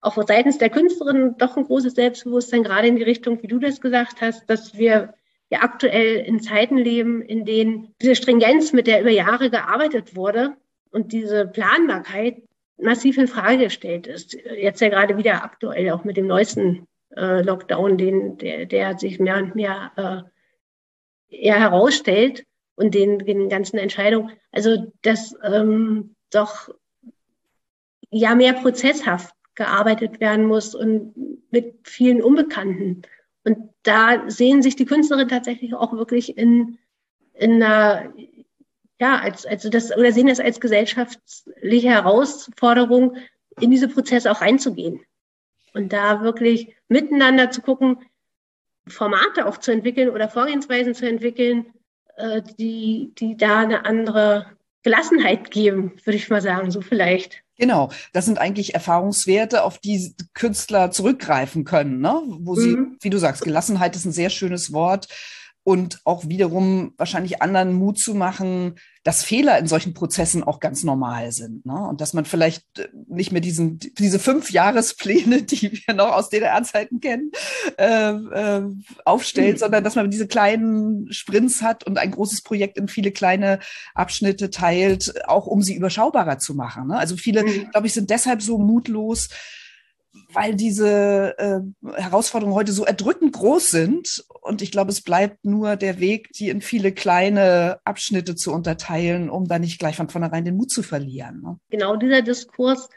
C: auch seitens der Künstlerin doch ein großes Selbstbewusstsein, gerade in die Richtung, wie du das gesagt hast, dass wir ja aktuell in Zeiten leben, in denen diese Stringenz, mit der über Jahre gearbeitet wurde und diese Planbarkeit massiv in Frage gestellt ist. Jetzt ja gerade wieder aktuell auch mit dem neuesten äh, Lockdown, den, der, der sich mehr und mehr äh, eher herausstellt und den, den ganzen Entscheidungen. Also dass ähm, doch ja mehr prozesshaft gearbeitet werden muss und mit vielen Unbekannten. Und da sehen sich die Künstlerinnen tatsächlich auch wirklich in, in einer, ja, als, also das, oder sehen das als gesellschaftliche Herausforderung, in diese Prozesse auch reinzugehen. Und da wirklich miteinander zu gucken, Formate auch zu entwickeln oder Vorgehensweisen zu entwickeln, äh, die, die da eine andere Gelassenheit geben, würde ich mal sagen, so vielleicht.
B: Genau, das sind eigentlich Erfahrungswerte, auf die Künstler zurückgreifen können, ne? wo sie, mhm. wie du sagst, Gelassenheit ist ein sehr schönes Wort und auch wiederum wahrscheinlich anderen Mut zu machen, dass Fehler in solchen Prozessen auch ganz normal sind. Ne? Und dass man vielleicht äh, nicht mehr diesen, diese fünf Jahrespläne, die wir noch aus DDR-Zeiten kennen, äh, äh, aufstellt, mhm. sondern dass man diese kleinen Sprints hat und ein großes Projekt in viele kleine Abschnitte teilt, auch um sie überschaubarer zu machen. Ne? Also viele, mhm. glaube ich, sind deshalb so mutlos, weil diese äh, Herausforderungen heute so erdrückend groß sind. Und ich glaube, es bleibt nur der Weg, die in viele kleine Abschnitte zu unterteilen, um da nicht gleich von vornherein den Mut zu verlieren. Ne?
C: Genau dieser Diskurs,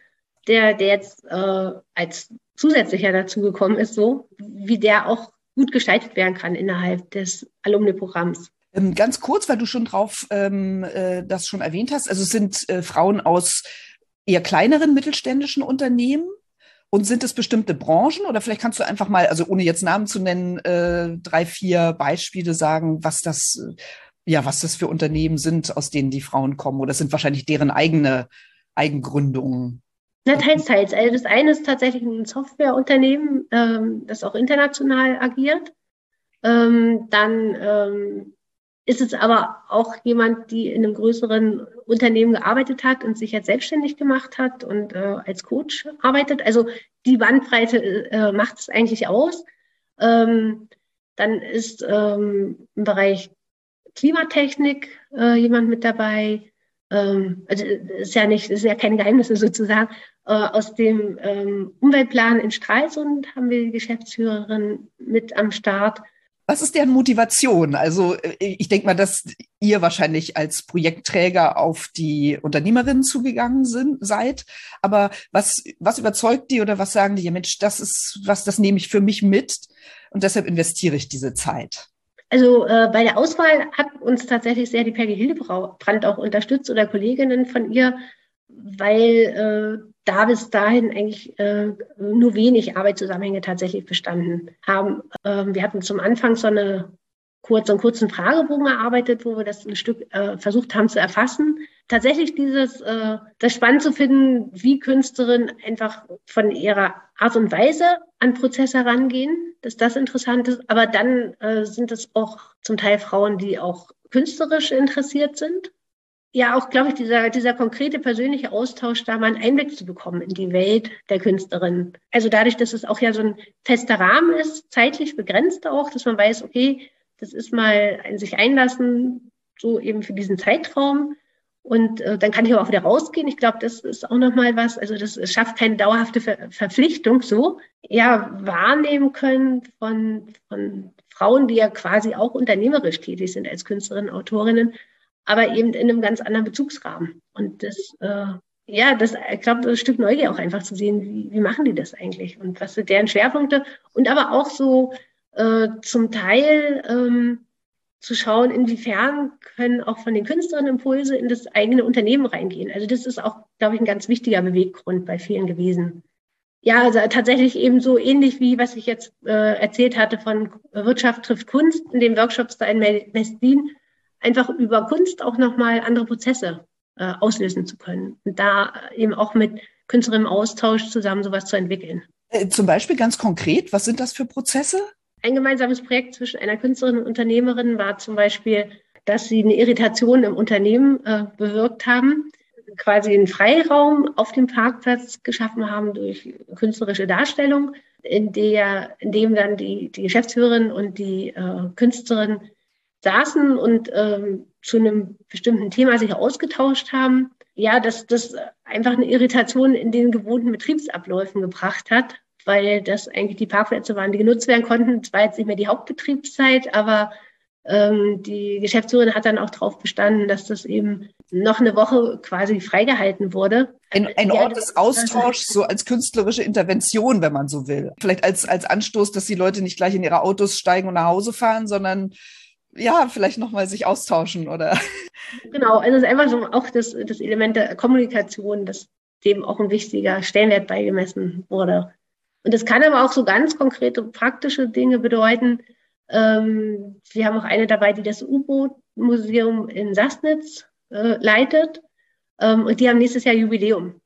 C: der, der jetzt äh, als zusätzlicher dazu gekommen ist, so wie der auch gut gestaltet werden kann innerhalb des Alumni-Programms.
B: Ähm, ganz kurz, weil du schon drauf ähm, äh, das schon erwähnt hast. Also es sind äh, Frauen aus eher kleineren mittelständischen Unternehmen, und sind es bestimmte Branchen oder vielleicht kannst du einfach mal, also ohne jetzt Namen zu nennen, äh, drei, vier Beispiele sagen, was das, äh, ja, was das für Unternehmen sind, aus denen die Frauen kommen? Oder sind wahrscheinlich deren eigene Eigengründungen?
C: Na, teils, teils. Also das eine ist tatsächlich ein Softwareunternehmen, ähm, das auch international agiert. Ähm, dann ähm, ist es aber auch jemand, die in einem größeren Unternehmen gearbeitet hat und sich jetzt selbstständig gemacht hat und äh, als Coach arbeitet. Also die Bandbreite äh, macht es eigentlich aus. Ähm, dann ist ähm, im Bereich Klimatechnik äh, jemand mit dabei. Ähm, also ist ja nicht, ist ja keine Geheimnisse sozusagen. Äh, aus dem ähm, Umweltplan in Stralsund haben wir die Geschäftsführerin mit am Start.
B: Was ist deren Motivation? Also äh, ich denke mal, dass ihr wahrscheinlich als Projektträger auf die Unternehmerinnen zugegangen sind, seid. Aber was, was überzeugt die oder was sagen die? Ja, Mensch, das ist was, das nehme ich für mich mit und deshalb investiere ich diese Zeit.
C: Also äh, bei der Auswahl hat uns tatsächlich sehr die Peggy Hildebrand auch unterstützt oder Kolleginnen von ihr, weil äh, da bis dahin eigentlich äh, nur wenig Arbeitszusammenhänge tatsächlich bestanden haben. Ähm, wir hatten zum Anfang so eine kurz, so einen kurzen Fragebogen erarbeitet, wo wir das ein Stück äh, versucht haben zu erfassen. Tatsächlich dieses, äh, das spannend zu finden, wie Künstlerinnen einfach von ihrer Art und Weise an Prozesse herangehen, dass das interessant ist. Aber dann äh, sind es auch zum Teil Frauen, die auch künstlerisch interessiert sind ja auch, glaube ich, dieser, dieser konkrete persönliche Austausch, da mal einen Einblick zu bekommen in die Welt der Künstlerin. Also dadurch, dass es auch ja so ein fester Rahmen ist, zeitlich begrenzt auch, dass man weiß, okay, das ist mal ein sich einlassen, so eben für diesen Zeitraum. Und äh, dann kann ich auch wieder rausgehen. Ich glaube, das ist auch nochmal was. Also das schafft keine dauerhafte Ver Verpflichtung so. Ja, wahrnehmen können von, von Frauen, die ja quasi auch unternehmerisch tätig sind als Künstlerinnen, Autorinnen, aber eben in einem ganz anderen Bezugsrahmen. Und das, äh, ja, das, ich glaube, das Stück Neugier auch einfach zu sehen, wie, wie machen die das eigentlich und was sind deren Schwerpunkte und aber auch so äh, zum Teil ähm, zu schauen, inwiefern können auch von den Künstlerinnen Impulse in das eigene Unternehmen reingehen. Also das ist auch, glaube ich, ein ganz wichtiger Beweggrund bei vielen gewesen. Ja, also tatsächlich eben so ähnlich wie was ich jetzt äh, erzählt hatte von Wirtschaft trifft Kunst in den Workshops da in Mestin einfach über Kunst auch nochmal andere Prozesse äh, auslösen zu können. Und da eben auch mit Künstlerinnen im Austausch zusammen sowas zu entwickeln.
B: Äh, zum Beispiel ganz konkret, was sind das für Prozesse?
C: Ein gemeinsames Projekt zwischen einer Künstlerin und Unternehmerin war zum Beispiel, dass sie eine Irritation im Unternehmen äh, bewirkt haben, quasi einen Freiraum auf dem Parkplatz geschaffen haben durch künstlerische Darstellung, in, der, in dem dann die, die Geschäftsführerin und die äh, Künstlerin saßen und ähm, zu einem bestimmten Thema sich ausgetauscht haben, ja, dass das einfach eine Irritation in den gewohnten Betriebsabläufen gebracht hat, weil das eigentlich die Parkplätze waren, die genutzt werden konnten. Es war jetzt nicht mehr die Hauptbetriebszeit, aber ähm, die Geschäftsführerin hat dann auch darauf bestanden, dass das eben noch eine Woche quasi freigehalten wurde.
B: Ein, ein Ort des Austauschs, so als künstlerische Intervention, wenn man so will. Vielleicht als, als Anstoß, dass die Leute nicht gleich in ihre Autos steigen und nach Hause fahren, sondern ja, vielleicht nochmal sich austauschen oder.
C: Genau, also es ist einfach so auch das, das Element der Kommunikation, das dem auch ein wichtiger Stellenwert beigemessen wurde. Und das kann aber auch so ganz konkrete praktische Dinge bedeuten. Ähm, wir haben auch eine dabei, die das U-Boot-Museum in Sassnitz äh, leitet. Ähm, und die haben nächstes Jahr Jubiläum.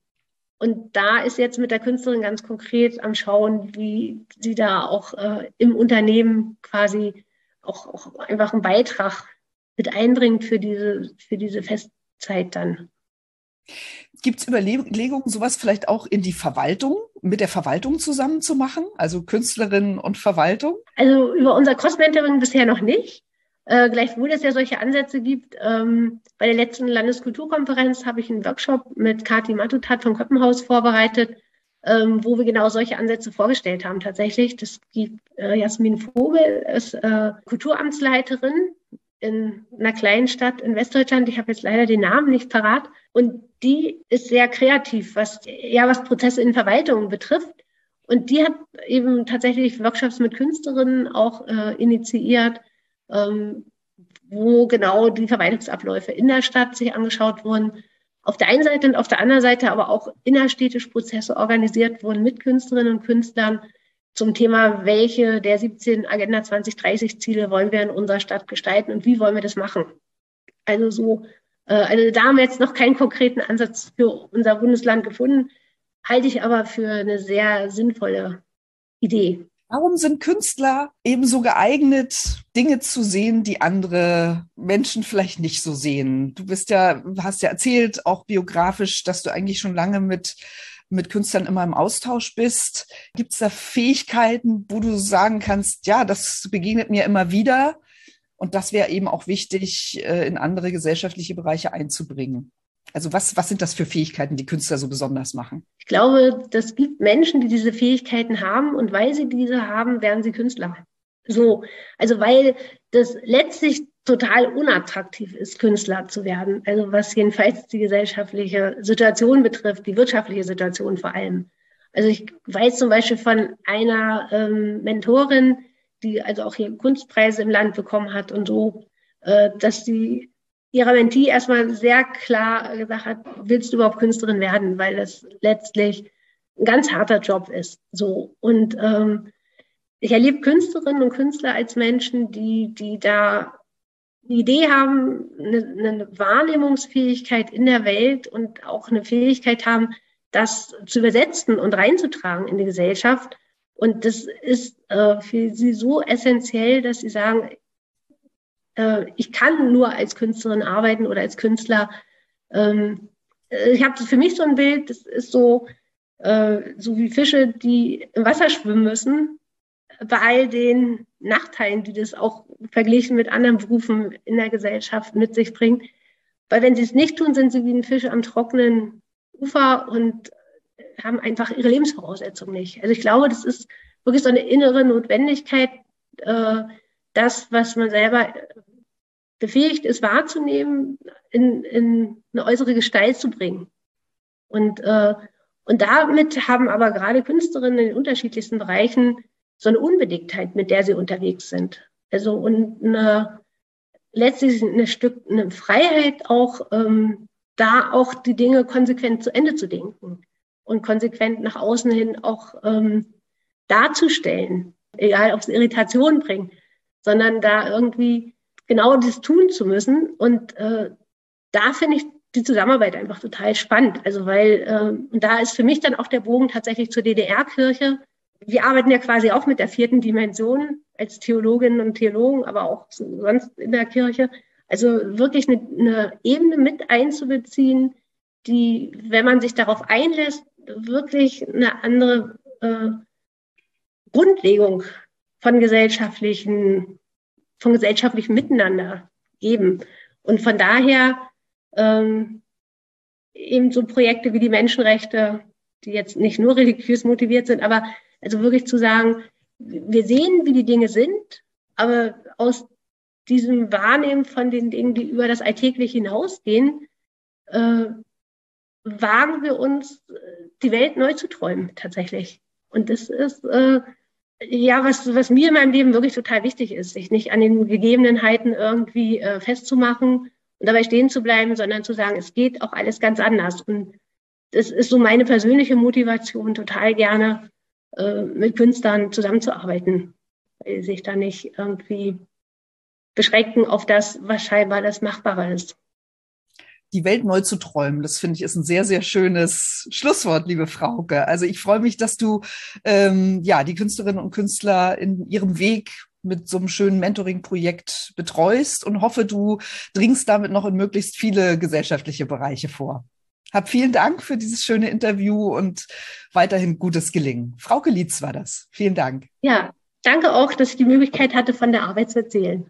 C: Und da ist jetzt mit der Künstlerin ganz konkret am Schauen, wie sie da auch äh, im Unternehmen quasi auch, auch einfach einen Beitrag mit einbringt für diese, für diese Festzeit dann.
B: Gibt es Überlegungen, sowas vielleicht auch in die Verwaltung, mit der Verwaltung zusammen zu machen? Also Künstlerin und Verwaltung?
C: Also über unser Cross-Mentoring bisher noch nicht. Äh, gleichwohl es ja solche Ansätze gibt. Ähm, bei der letzten Landeskulturkonferenz habe ich einen Workshop mit Kati Matutat vom Köppenhaus vorbereitet, ähm, wo wir genau solche Ansätze vorgestellt haben. Tatsächlich, das gibt äh, Jasmin Vogel, ist äh, Kulturamtsleiterin in einer kleinen Stadt in Westdeutschland. Ich habe jetzt leider den Namen nicht parat. Und die ist sehr kreativ, was ja was Prozesse in Verwaltung betrifft. Und die hat eben tatsächlich Workshops mit Künstlerinnen auch äh, initiiert, ähm, wo genau die Verwaltungsabläufe in der Stadt sich angeschaut wurden. Auf der einen Seite und auf der anderen Seite aber auch innerstädtisch Prozesse organisiert wurden mit Künstlerinnen und Künstlern zum Thema, welche der 17 Agenda 2030 Ziele wollen wir in unserer Stadt gestalten und wie wollen wir das machen. Also so, äh, also da haben wir jetzt noch keinen konkreten Ansatz für unser Bundesland gefunden, halte ich aber für eine sehr sinnvolle Idee.
B: Warum sind Künstler ebenso geeignet, Dinge zu sehen, die andere Menschen vielleicht nicht so sehen? Du bist ja, hast ja erzählt, auch biografisch, dass du eigentlich schon lange mit mit Künstlern immer im Austausch bist. Gibt es da Fähigkeiten, wo du sagen kannst, ja, das begegnet mir immer wieder und das wäre eben auch wichtig, äh, in andere gesellschaftliche Bereiche einzubringen? Also was, was sind das für Fähigkeiten, die Künstler so besonders machen?
C: Ich glaube, das gibt Menschen, die diese Fähigkeiten haben und weil sie diese haben, werden sie Künstler. So, also weil das letztlich total unattraktiv ist, Künstler zu werden. Also was jedenfalls die gesellschaftliche Situation betrifft, die wirtschaftliche Situation vor allem. Also ich weiß zum Beispiel von einer ähm, Mentorin, die also auch hier Kunstpreise im Land bekommen hat und so, äh, dass sie Mentee erstmal sehr klar gesagt hat, willst du überhaupt Künstlerin werden, weil das letztlich ein ganz harter Job ist. So und ähm, ich erlebe Künstlerinnen und Künstler als Menschen, die die da eine Idee haben, eine, eine Wahrnehmungsfähigkeit in der Welt und auch eine Fähigkeit haben, das zu übersetzen und reinzutragen in die Gesellschaft. Und das ist äh, für sie so essentiell, dass sie sagen, äh, ich kann nur als Künstlerin arbeiten oder als Künstler. Ähm, äh, ich habe für mich so ein Bild, das ist so, äh, so wie Fische, die im Wasser schwimmen müssen, bei all den Nachteilen, die das auch verglichen mit anderen Berufen in der Gesellschaft mit sich bringt. Weil wenn sie es nicht tun, sind sie wie ein Fisch am trockenen Ufer und haben einfach ihre Lebensvoraussetzungen nicht. Also ich glaube, das ist wirklich so eine innere Notwendigkeit, äh, das, was man selber befähigt ist wahrzunehmen, in, in eine äußere Gestalt zu bringen. Und, äh, und damit haben aber gerade Künstlerinnen in den unterschiedlichsten Bereichen so eine Unbedingtheit, mit der sie unterwegs sind. Also und eine, letztlich ein Stück eine Freiheit auch, ähm, da auch die Dinge konsequent zu Ende zu denken und konsequent nach außen hin auch ähm, darzustellen, egal ob es Irritation bringt, sondern da irgendwie genau das tun zu müssen. Und äh, da finde ich die Zusammenarbeit einfach total spannend. Also weil, äh, und da ist für mich dann auch der Bogen tatsächlich zur DDR-Kirche, wir arbeiten ja quasi auch mit der vierten Dimension als Theologinnen und Theologen, aber auch sonst in der Kirche. Also wirklich eine, eine Ebene mit einzubeziehen, die, wenn man sich darauf einlässt, wirklich eine andere äh, Grundlegung von gesellschaftlichen, von gesellschaftlichem Miteinander geben. Und von daher ähm, eben so Projekte wie die Menschenrechte, die jetzt nicht nur religiös motiviert sind, aber also wirklich zu sagen, wir sehen, wie die Dinge sind, aber aus diesem Wahrnehmen von den Dingen, die über das Alltägliche hinausgehen, äh, wagen wir uns, die Welt neu zu träumen, tatsächlich. Und das ist äh, ja was, was mir in meinem Leben wirklich total wichtig ist, sich nicht an den Gegebenheiten irgendwie äh, festzumachen und dabei stehen zu bleiben, sondern zu sagen, es geht auch alles ganz anders. Und das ist so meine persönliche Motivation, total gerne äh, mit Künstlern zusammenzuarbeiten, weil sich da nicht irgendwie beschränken auf das, was scheinbar das Machbare ist
B: die Welt neu zu träumen. Das finde ich ist ein sehr, sehr schönes Schlusswort, liebe Frauke. Also ich freue mich, dass du ähm, ja die Künstlerinnen und Künstler in ihrem Weg mit so einem schönen Mentoring-Projekt betreust und hoffe, du dringst damit noch in möglichst viele gesellschaftliche Bereiche vor. Hab vielen Dank für dieses schöne Interview und weiterhin gutes Gelingen. Frauke Lietz war das. Vielen Dank.
C: Ja, danke auch, dass ich die Möglichkeit hatte, von der Arbeit zu erzählen.